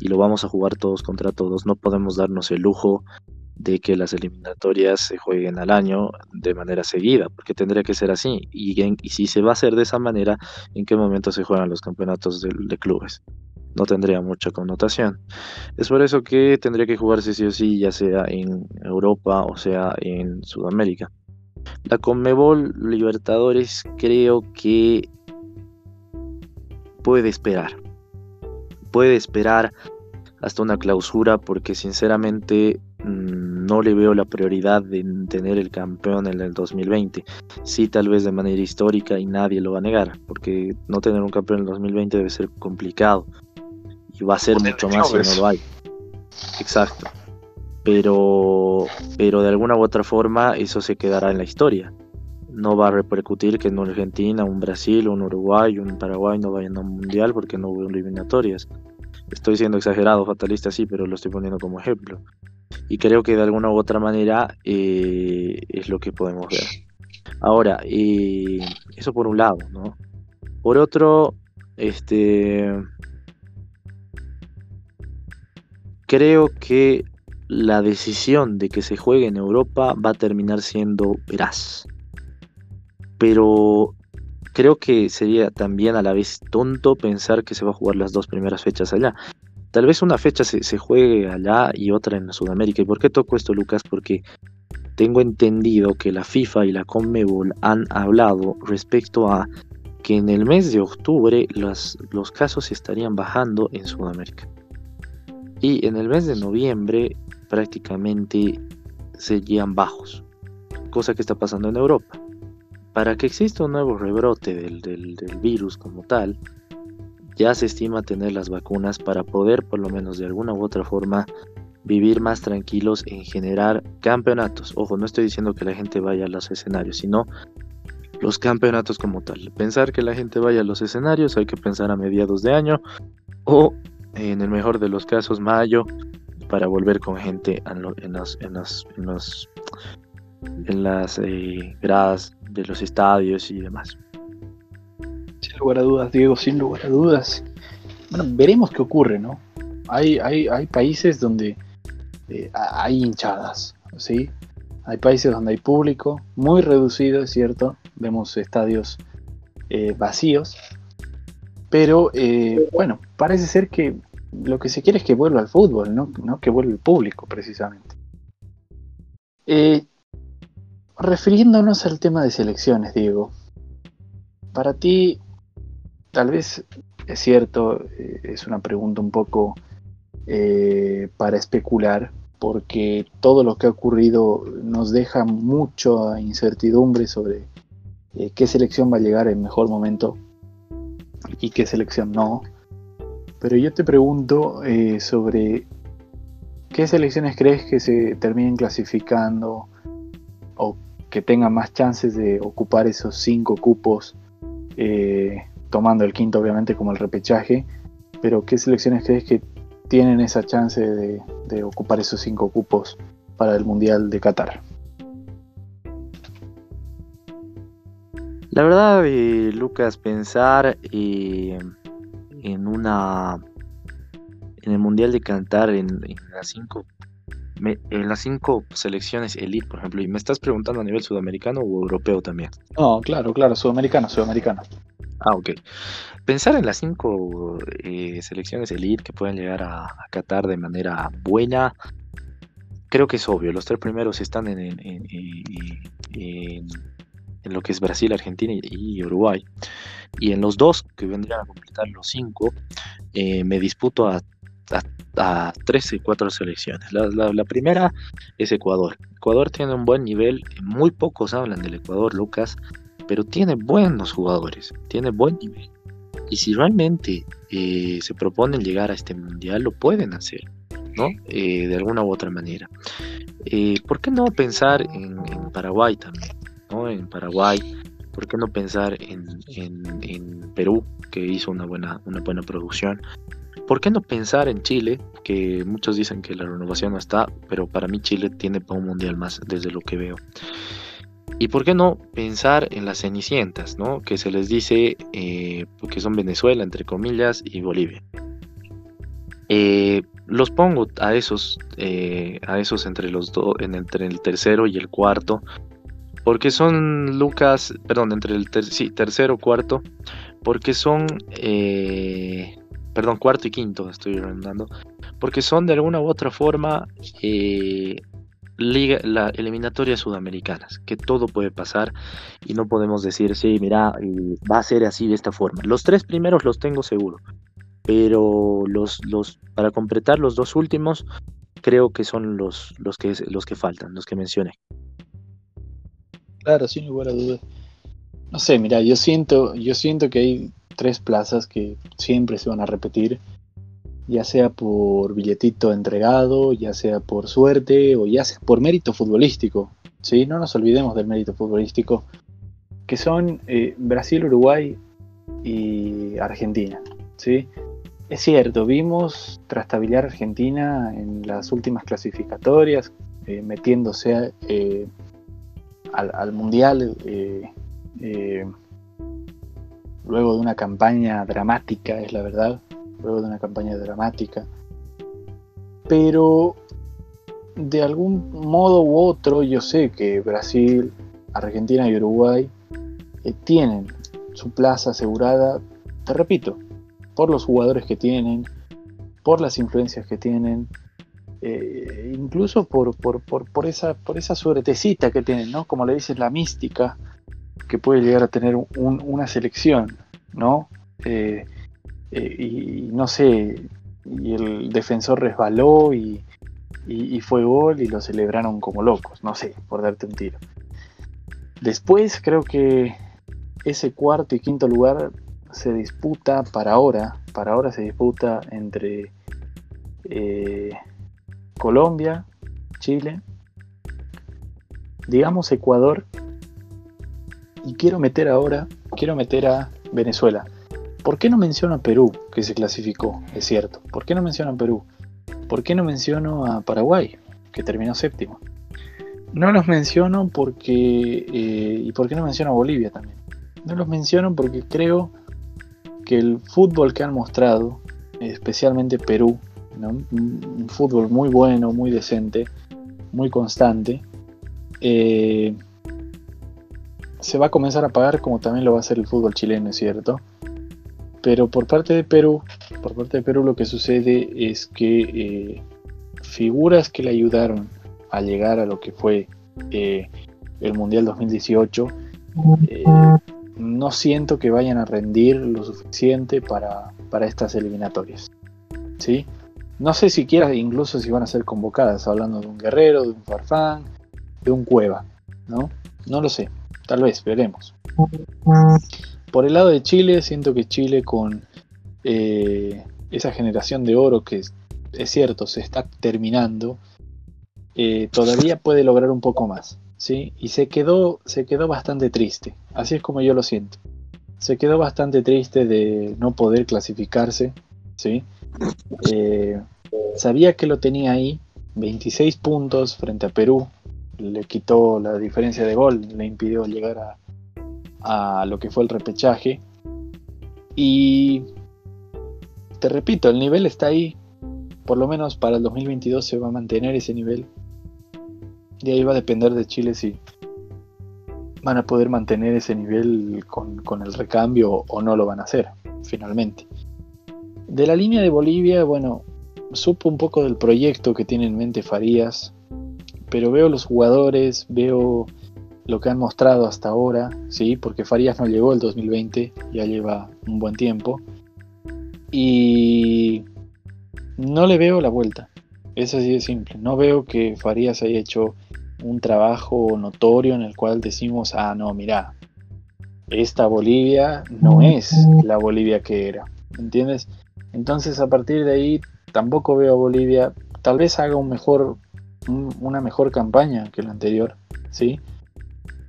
[SPEAKER 1] y lo vamos a jugar todos contra todos, no podemos darnos el lujo de que las eliminatorias se jueguen al año de manera seguida, porque tendría que ser así. Y, si se va a hacer de esa manera, ¿en qué momento se juegan los campeonatos de clubes? no tendría mucha connotación. Es por eso que tendría que jugarse sí o sí, ya sea en Europa o sea en Sudamérica. La Conmebol Libertadores creo que puede esperar. Puede esperar hasta una clausura porque sinceramente no le veo la prioridad de tener el campeón en el 2020. Sí, tal vez de manera histórica y nadie lo va a negar, porque no tener un campeón en el 2020 debe ser complicado y va a ser mucho más si no lo hay. Exacto. Pero, pero de alguna u otra forma eso se quedará en la historia. No va a repercutir que en Argentina, un Brasil, un Uruguay, un Paraguay no vayan a un mundial porque no hubo eliminatorias. Estoy siendo exagerado, fatalista, sí, pero lo estoy poniendo como ejemplo. Y creo que de alguna u otra manera eh, es lo que podemos ver. Ahora, eh, eso por un lado, ¿no? Por otro, este, creo que la decisión de que se juegue en Europa va a terminar siendo veraz. Pero creo que sería también a la vez tonto pensar que se va a jugar las dos primeras fechas allá. Tal vez una fecha se, juegue allá y otra en Sudamérica. ¿Y por qué toco esto, Lucas? Porque tengo entendido que la FIFA y la CONMEBOL han hablado respecto a que en el mes de octubre los, los casos estarían bajando en Sudamérica. Y en el mes de noviembre prácticamente seguían bajos, cosa que está pasando en Europa. Para que exista un nuevo rebrote del, del, virus como tal, ya se estima tener las vacunas para poder, por lo menos de alguna u otra forma, vivir más tranquilos en generar campeonatos. Ojo, no estoy diciendo que la gente vaya a los escenarios, sino los campeonatos como tal. Pensar que la gente vaya a los escenarios hay que pensar a mediados de año o en el mejor de los casos mayo para volver con gente en, las eh, gradas de los estadios y demás.
[SPEAKER 2] Lugar a dudas, Diego, sin lugar a dudas. Bueno, veremos qué ocurre, ¿no? Hay, hay, hay países donde eh, hay hinchadas, ¿sí? Hay países donde hay público, muy reducido, es cierto, vemos estadios eh, vacíos, pero eh, bueno, parece ser que lo que se quiere es que vuelva al fútbol, no, que vuelva el público precisamente. Refiriéndonos al tema de selecciones, Diego, para ti tal vez es cierto, es una pregunta un poco para especular, porque todo lo que ha ocurrido nos deja mucha incertidumbre sobre eh, qué selección va a llegar en mejor momento y qué selección no. Pero yo te pregunto eh, sobre qué selecciones crees que se terminen clasificando o que tengan más chances de ocupar esos cinco cupos, eh, tomando el quinto obviamente como el repechaje, pero qué selecciones crees que tienen esa chance de, ocupar esos cinco cupos para el Mundial de Qatar.
[SPEAKER 1] La verdad, eh, Lucas, pensar eh, en una en el Mundial de Qatar en, las cinco en las cinco selecciones elite, por ejemplo, y me estás preguntando a nivel sudamericano o europeo también.
[SPEAKER 2] No, claro, claro, sudamericano, sudamericano.
[SPEAKER 1] Ah, ok. Pensar en las cinco eh, selecciones elite que pueden llegar a, Qatar de manera buena, creo que es obvio. Los tres primeros están en, en, lo que es Brasil, Argentina y, Uruguay. Y en los dos que vendrían a completar los cinco, eh, me disputo a, a, tres y cuatro selecciones. La, la, primera es Ecuador. Ecuador tiene un buen nivel, muy pocos hablan del Ecuador, Lucas pero tiene buenos jugadores, tiene buen nivel. Y si realmente eh, se proponen llegar a este mundial, lo pueden hacer, ¿no? Eh, de alguna u otra manera. Eh, ¿Por qué no pensar en, Paraguay también? ¿no? En Paraguay, ¿por qué no pensar en, en, Perú, que hizo una buena, una buena producción? ¿Por qué no pensar en Chile, que muchos dicen que la renovación no está, pero para mí Chile tiene para un mundial más desde lo que veo? Y por qué no pensar en las cenicientas, ¿no? Que se les dice eh, que son Venezuela, entre comillas, y Bolivia. Eh, los pongo a esos, eh, a esos entre los dos, entre el tercero y el cuarto, porque son Lucas, perdón, entre el sí, tercero, cuarto, porque son, perdón, cuarto y quinto, estoy remandando, porque son de alguna u otra forma liga, la eliminatoria sudamericanas, que todo puede pasar y no podemos decir, sí, mira, va a ser así de esta forma. Los tres primeros los tengo seguro, pero los, los, para completar los dos últimos, creo que son los, los, que, los que faltan, los que mencioné.
[SPEAKER 2] Claro, sin lugar a dudas. No sé, mira, yo siento, yo siento que hay tres plazas que siempre se van a repetir ya sea por billetito entregado, ya sea por suerte o ya sea por mérito futbolístico. ¿sí? No nos olvidemos del mérito futbolístico, que son eh, Brasil, Uruguay y Argentina. ¿sí? Es cierto, vimos trastabillar a Argentina en las últimas clasificatorias, eh, metiéndose eh, al, al, Mundial luego de una campaña dramática, es la verdad, luego de una campaña dramática. Pero de algún modo u otro yo sé que Brasil, Argentina y Uruguay eh, tienen su plaza asegurada, te repito, por los jugadores que tienen, por las influencias que tienen, eh, incluso por, por, esa, por esa suertecita que tienen, ¿no? Como le dices, la mística que puede llegar a tener una selección, ¿no? Eh, eh, y no sé, y el defensor resbaló y, fue gol y lo celebraron como locos, no sé, por darte un tiro. Después creo que ese cuarto y quinto lugar se disputa para ahora, para ahora se disputa entre eh, Colombia, Chile, digamos Ecuador Y quiero meter ahora, quiero meter a Venezuela. ¿Por qué no menciono a Perú, que se clasificó? Es cierto. ¿Por qué no menciono a Perú? ¿Por qué no menciono a Paraguay, que terminó séptimo? No los menciono porque... Eh, ¿Y por qué no menciono a Bolivia también? No los menciono porque creo que el fútbol que han mostrado, especialmente Perú, un, fútbol muy bueno, muy decente, muy constante, eh, se va a comenzar a pagar como también lo va a hacer el fútbol chileno, es cierto. Pero por parte de Perú, por parte de Perú lo que sucede es que eh, figuras que le ayudaron a llegar a lo que fue eh, el Mundial 2018, no siento que vayan a rendir lo suficiente para, para estas eliminatorias. ¿sí? No sé siquiera incluso si van a ser convocadas, hablando de un Guerrero, de un Farfán, de un Cueva, ¿no? No lo sé, tal vez, veremos. Por el lado de Chile, siento que Chile con eh, esa generación de oro que es, cierto, se está terminando, eh, todavía puede lograr un poco más. ¿sí? Y se quedó, se quedó bastante triste, así es como yo lo siento. Se quedó bastante triste de no poder clasificarse, ¿sí? Eh, sabía que lo tenía ahí, 26 puntos frente a Perú, le quitó la diferencia de gol, le impidió llegar a, a lo que fue el repechaje. Y te repito, el nivel está ahí, por lo menos para el 2022 se va a mantener ese nivel. Y ahí va a depender de Chile si van a poder mantener ese nivel con, el recambio o no lo van a hacer, finalmente. De la línea de Bolivia, bueno, supo un poco del proyecto que tiene en mente Farías, pero veo los jugadores, veo lo que han mostrado hasta ahora, sí, porque Farías no llegó el 2020, ya lleva un buen tiempo, y no le veo la vuelta. Es así de simple. No veo que Farías haya hecho un trabajo notorio en el cual decimos, ah, no, mira, esta Bolivia no es la Bolivia que era, ¿entiendes? Entonces a partir de ahí tampoco veo a Bolivia, tal vez haga un mejor, una mejor campaña que la anterior, ¿sí?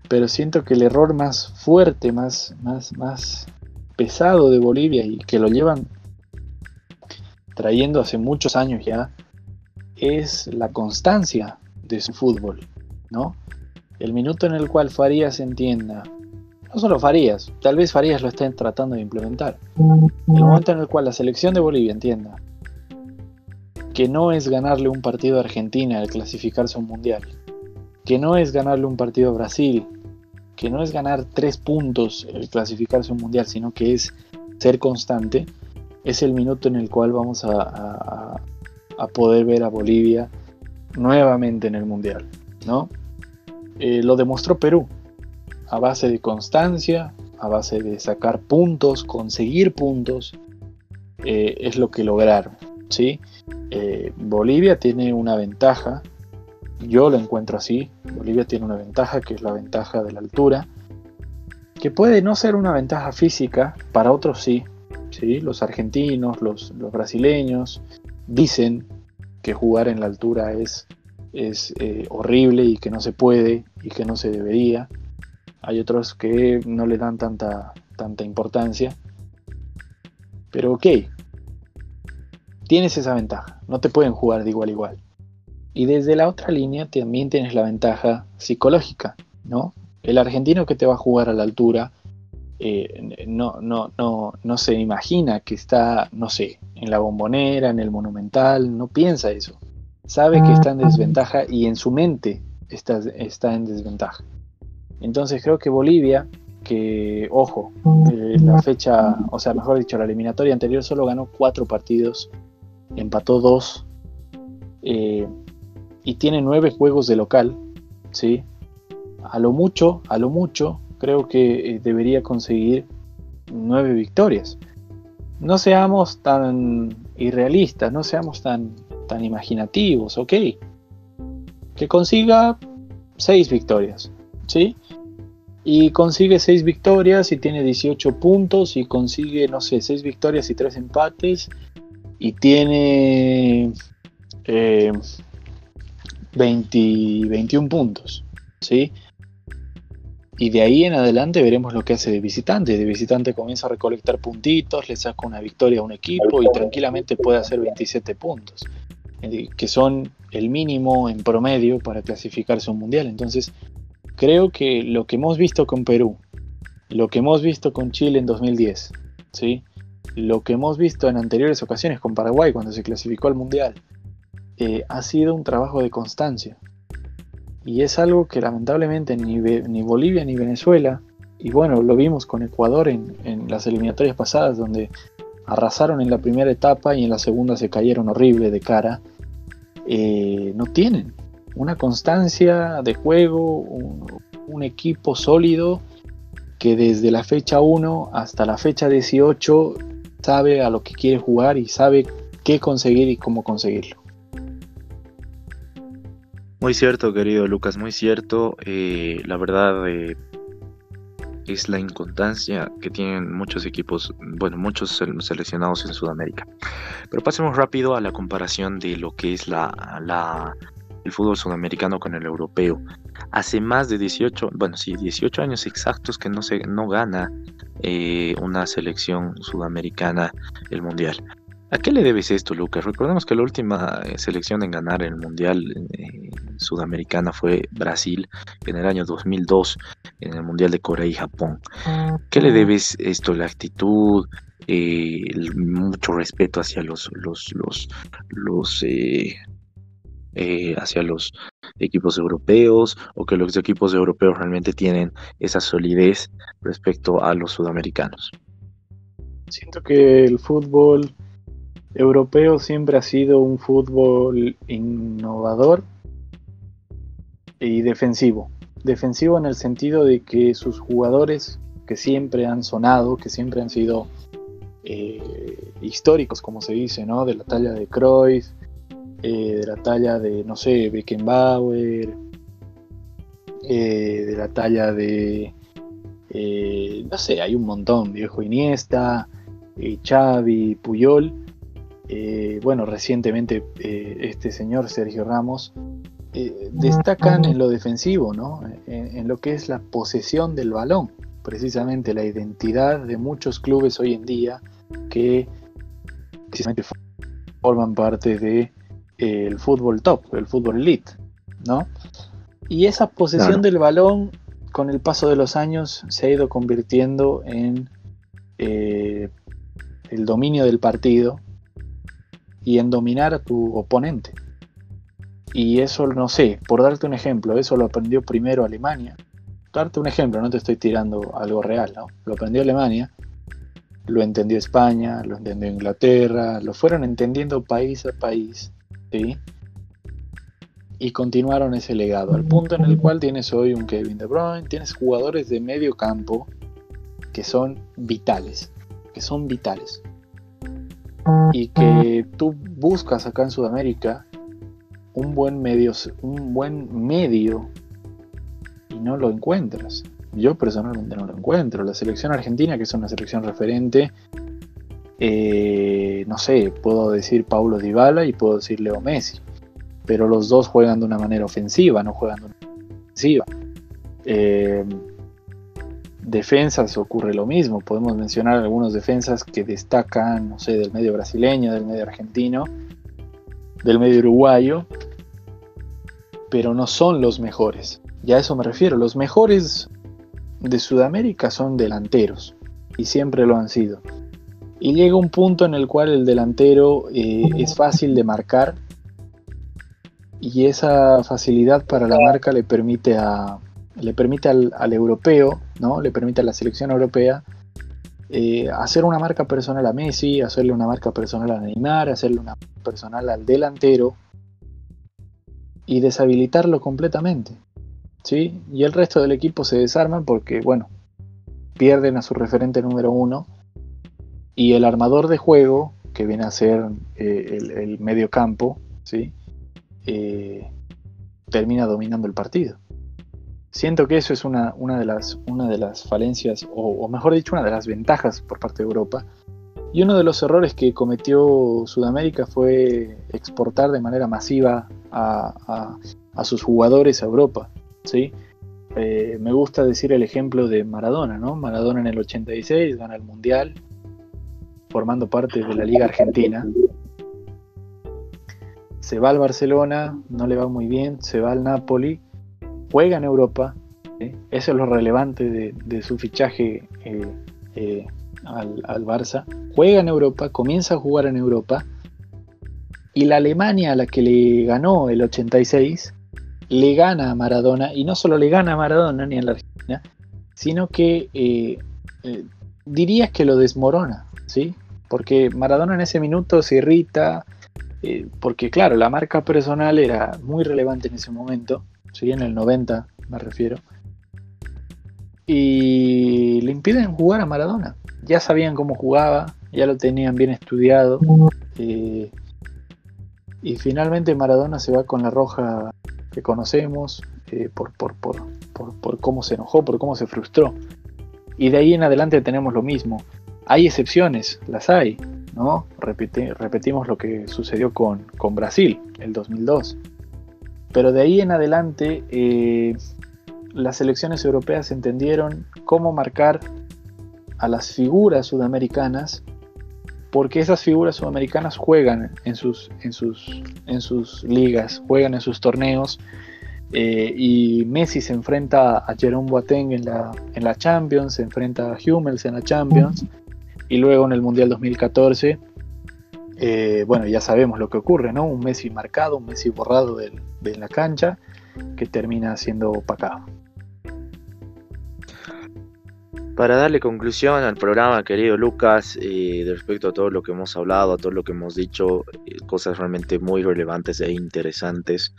[SPEAKER 2] Pero siento que el error más fuerte, más, más, más pesado de Bolivia y que lo llevan trayendo hace muchos años ya, es la constancia de su fútbol. ¿no? El minuto en el cual Farías entienda, no solo Farías, tal vez Farías lo estén tratando de implementar, el momento en el cual la selección de Bolivia entienda que no es ganarle un partido a Argentina al clasificarse a un mundial, que no es ganarle un partido a Brasil, que no es ganar tres puntos al clasificarse a un mundial, sino que es ser constante, es el minuto en el cual vamos a, a poder ver a Bolivia nuevamente en el mundial, ¿no? Eh, lo demostró Perú, a base de constancia, a base de sacar puntos, conseguir puntos, eh, es lo que lograron. ¿sí? Eh, Bolivia tiene una ventaja, yo lo encuentro así, Bolivia tiene una ventaja que es la ventaja de la altura, que puede no ser una ventaja física, para otros sí, ¿sí? los argentinos, los, brasileños dicen que jugar en la altura es es eh, horrible y que no se puede y que no se debería. Hay otros que no le dan tanta, tanta importancia. Pero ok, tienes esa ventaja, no te pueden jugar de igual a igual. Y desde la otra línea también tienes la ventaja psicológica, ¿no? El argentino que te va a jugar a la altura eh, no, no, no, no se imagina que está, no sé, en la bombonera, en el monumental, no piensa eso sabe que está en desventaja y en su mente está, está en desventaja. Entonces creo que Bolivia, que, ojo, eh, la fecha, o sea, mejor dicho, la eliminatoria anterior solo ganó cuatro partidos, empató dos eh, y tiene nueve juegos de local, ¿sí? A lo mucho, a lo mucho, creo que eh, debería conseguir nueve victorias. No seamos tan irrealistas, no seamos tan tan imaginativos, ok. Que consiga seis victorias, ¿sí? Y consigue seis victorias y tiene 18 puntos y consigue, no sé, seis victorias y tres empates y tiene 20, eh, 21 puntos, ¿sí? Y de ahí en adelante veremos lo que hace de visitante. De visitante comienza a recolectar puntitos, le saca una victoria a un equipo y tranquilamente puede hacer 27 puntos, eh, que son el mínimo en promedio para clasificarse a un mundial. Entonces, creo que lo que hemos visto con Perú, lo que hemos visto con Chile en 2010, ¿sí? lo que hemos visto en anteriores ocasiones con Paraguay cuando se clasificó al mundial, eh, ha sido un trabajo de constancia. Y es algo que lamentablemente ni, Bolivia ni Venezuela, y bueno, lo vimos con Ecuador en, las eliminatorias pasadas, donde arrasaron en la primera etapa y en la segunda se cayeron horrible de cara, eh, no tienen una constancia de juego, un, equipo sólido que desde la fecha 1 hasta la fecha 18 sabe a lo que quiere jugar y sabe qué conseguir y cómo conseguirlo.
[SPEAKER 1] Muy cierto, querido Lucas, muy cierto. Eh, la verdad eh, es la inconstancia que tienen muchos equipos, bueno, muchos seleccionados en Sudamérica. Pero pasemos rápido a la comparación de lo que es la, el fútbol sudamericano con el europeo. Hace más de 18, bueno, sí, 18 años exactos que no, se, no gana eh, una selección sudamericana el mundial. ¿A qué le debes esto, Lucas? Recordemos que la última eh, selección en ganar el Mundial eh, Sudamericana fue Brasil en el año 2002, en el Mundial de Corea y Japón. ¿Qué le debes esto? La actitud, eh, mucho respeto hacia los, los, los, los hacia los equipos europeos o que los equipos europeos realmente tienen esa solidez respecto a los sudamericanos.
[SPEAKER 2] Siento que el fútbol europeo siempre ha sido un fútbol innovador y defensivo. Defensivo en el sentido de que sus jugadores que siempre han sonado, que siempre han sido eh, históricos, como se dice, ¿no? De la talla de Cruyff, eh, de la talla de, no sé, Beckenbauer, eh, de la talla de, no sé, hay un montón, viejo Iniesta, Xavi, Puyol, eh, bueno, recientemente eh, este señor Sergio Ramos, eh, destacan en lo defensivo, ¿no? En, lo que es la posesión del balón, precisamente la identidad de muchos clubes hoy en día que precisamente forman parte del de, fútbol top, el fútbol elite, ¿no? Y esa posesión del balón con el paso de los años se ha ido convirtiendo en el dominio del partido y en dominar a tu oponente. Y eso, no sé, por darte un ejemplo, eso lo aprendió primero Alemania. Darte un ejemplo, no te estoy tirando algo real, ¿no? Lo aprendió Alemania, lo entendió España, lo entendió Inglaterra, lo fueron entendiendo país a país, ¿sí? Y continuaron ese legado, al punto en el cual tienes hoy un Kevin De Bruyne, tienes jugadores de medio campo que son vitales, que son vitales y que tú buscas acá en Sudamérica un buen medio, un buen medio y no lo encuentras. Yo personalmente no lo encuentro. La selección argentina, que es una selección referente, eh, no sé, puedo decir Paulo Dybala y puedo decir Leo Messi, pero los dos juegan de una manera ofensiva, no juegan de una manera ofensiva. Eh, defensas ocurre lo mismo. Podemos mencionar algunos defensas que destacan, no sé, del medio brasileño, del medio argentino, del medio uruguayo, pero no son los mejores. Ya a eso me refiero. Los mejores de Sudamérica son delanteros y siempre lo han sido. Y llega un punto en el cual el delantero eh, es fácil de marcar y esa facilidad para la marca le permite a, le permite al, europeo, ¿no? Le permite a la selección europea eh, hacer una marca personal a Messi, hacerle una marca personal a Neymar, hacerle una marca personal al delantero y deshabilitarlo completamente. ¿sí? Y el resto del equipo se desarma porque, bueno, pierden a su referente número uno y el armador de juego, que viene a ser eh, el, medio campo, ¿sí? Eh, termina dominando el partido. Siento que eso es una, una, de, las, una de las falencias, o, mejor dicho, una de las ventajas por parte de Europa. Y uno de los errores que cometió Sudamérica fue exportar de manera masiva a, sus jugadores a Europa. ¿sí? eh, me gusta decir el ejemplo de Maradona, ¿no? Maradona en el 86 gana el Mundial, formando parte de la Liga Argentina. Se va al Barcelona, no le va muy bien, se va al Napoli, juega en Europa, eso es lo relevante de, su fichaje eh, eh, al, Barça, juega en Europa, comienza a jugar en Europa, y la Alemania a la que le ganó el 86 le gana a Maradona, y no solo le gana a Maradona ni a la Argentina, sino que eh, eh, dirías que lo desmorona, ¿sí? Porque Maradona en ese minuto se irrita, porque claro, la marca personal era muy relevante en ese momento, ¿sí? En el 90 me refiero. Y le impiden jugar a Maradona. Ya sabían cómo jugaba, ya lo tenían bien estudiado. y finalmente Maradona se va con la roja que conocemos, eh, por, por, por, por, cómo se enojó, por cómo se frustró. Y de ahí en adelante tenemos lo mismo. Hay excepciones, las hay, ¿no? repetimos lo que sucedió con, con, Brasil, el 2002. Pero de ahí en adelante eh, las elecciones europeas entendieron cómo marcar a las figuras sudamericanas porque esas figuras sudamericanas juegan en sus, en sus, en sus ligas, juegan en sus torneos. Eh, y Messi se enfrenta a Jerome Boateng en la, en la Champions, se enfrenta a Hummels en la Champions, y luego en el Mundial 2014, eh, bueno, ya sabemos lo que ocurre, ¿no? Un Messi marcado, un Messi borrado de, la cancha, que termina siendo opacado.
[SPEAKER 1] Para darle conclusión al programa, querido Lucas, eh, respecto a todo lo que hemos hablado, a todo lo que hemos dicho, eh, cosas realmente muy relevantes e interesantes,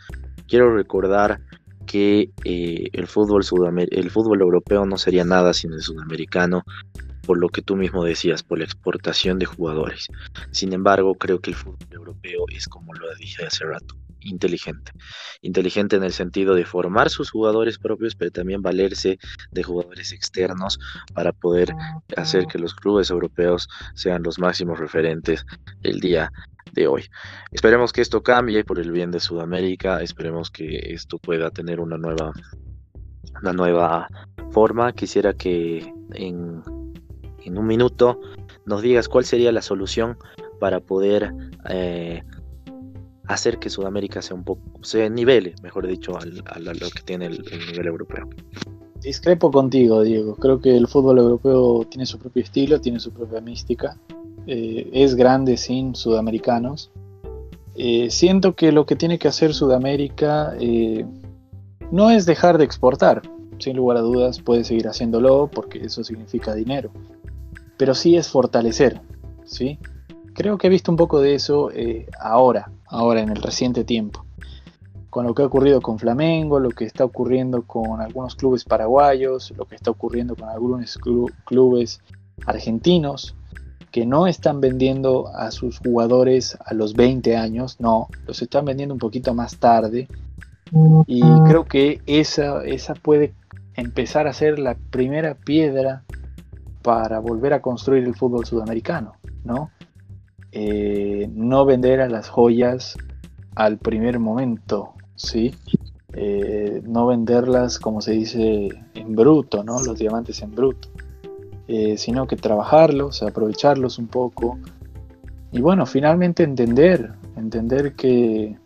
[SPEAKER 1] quiero recordar que eh, el, fútbol el fútbol europeo no sería nada sin el sudamericano, por lo que tú mismo decías, por la exportación de jugadores. Sin embargo, creo que el fútbol europeo es como lo dije hace rato, inteligente. Inteligente en el sentido de formar sus jugadores propios, pero también valerse de jugadores externos para poder hacer que los clubes europeos sean los máximos referentes el día de hoy. Esperemos que esto cambie por el bien de Sudamérica, esperemos que esto pueda tener una nueva, una nueva forma. Quisiera que en, en un minuto nos digas cuál sería la solución para poder eh, hacer que Sudamérica sea un poco, se nivele, mejor dicho, al, a lo que tiene el, nivel europeo.
[SPEAKER 2] Discrepo contigo, Diego. Creo que el fútbol europeo tiene su propio estilo, tiene su propia mística. Eh, es grande sin sudamericanos. Eh, siento que lo que tiene que hacer Sudamérica no es dejar de exportar. Sin lugar a dudas puede seguir haciéndolo porque eso significa dinero. Pero sí es fortalecer. ¿sí? Creo que he visto un poco de eso ahora, ahora en el reciente tiempo. Con lo que ha ocurrido con Flamengo, lo que está ocurriendo con algunos clubes paraguayos, lo que está ocurriendo con algunos clubes argentinos, que no están vendiendo a sus jugadores a los 20 años, no, los están vendiendo un poquito más tarde. Y creo que esa, esa puede empezar a ser la primera piedra para volver a construir el fútbol sudamericano, ¿no? Eh, no vender a las joyas al primer momento, ¿sí? Eh, no venderlas como se dice en bruto, ¿no? Los diamantes en bruto, eh, sino que trabajarlos, aprovecharlos un poco y bueno, finalmente entender, entender que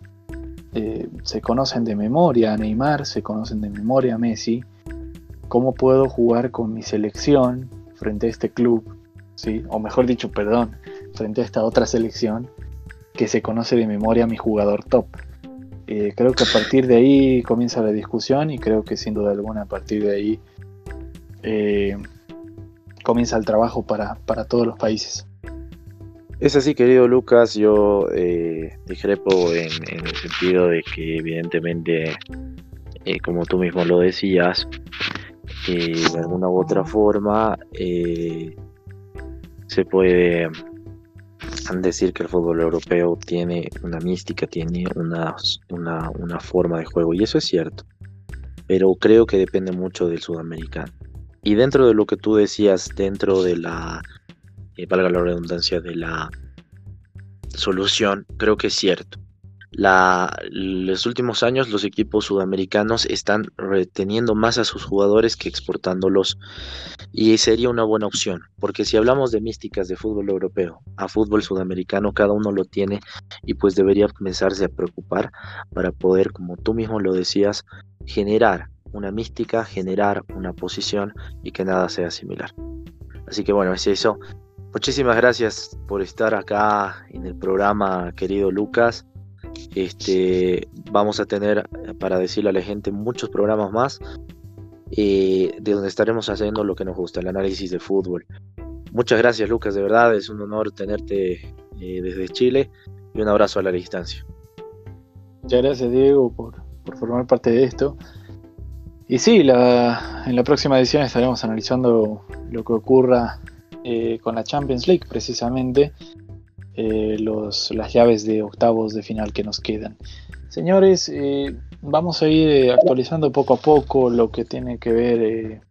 [SPEAKER 2] se conocen de memoria a Neymar, se conocen de memoria a Messi, cómo puedo jugar con mi selección frente a este club, ¿sí? O mejor dicho, perdón, frente a esta otra selección que se conoce de memoria a mi jugador top. Eh, creo que a partir de ahí comienza la discusión y creo que sin duda alguna a partir de ahí eh, comienza el trabajo para, todos los países.
[SPEAKER 1] Es así, querido Lucas, yo eh, discrepo en, el sentido de que evidentemente, eh, como tú mismo lo decías, de alguna u otra forma se puede decir que el fútbol europeo tiene una mística, tiene una, una, forma de juego, y eso es cierto. Pero creo que depende mucho del sudamericano. Y dentro de lo que tú decías, dentro de la, eh, valga la redundancia, de la solución, creo que es cierto. Los últimos años los equipos sudamericanos están reteniendo más a sus jugadores que exportándolos. Y sería una buena opción porque si hablamos de místicas de fútbol europeo a fútbol sudamericano cada uno lo tiene y pues debería comenzarse a preocupar para poder como tú mismo lo decías generar una mística generar una posición y que nada sea similar. Así que bueno es eso. Muchísimas gracias por estar acá en el programa querido Lucas este, vamos a tener, para decirle a la gente, muchos programas más eh, de donde estaremos haciendo lo que nos gusta, el análisis de fútbol. Muchas gracias, Lucas, de verdad, es un honor tenerte eh, desde Chile y un abrazo a la distancia.
[SPEAKER 2] Muchas gracias, Diego, por, formar parte de esto. Y sí, en la próxima edición estaremos analizando lo que ocurra eh, con la Champions League, precisamente. Eh, los, las llaves de octavos de final que nos quedan. Señores, eh, vamos a ir eh, actualizando poco a poco lo que tiene que ver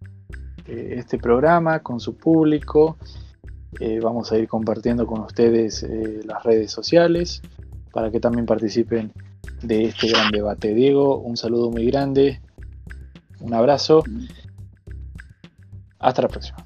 [SPEAKER 2] este programa con su público. vamos a ir compartiendo con ustedes las redes sociales para que también participen de este gran debate. Diego, un saludo muy grande, un abrazo. Hasta la próxima.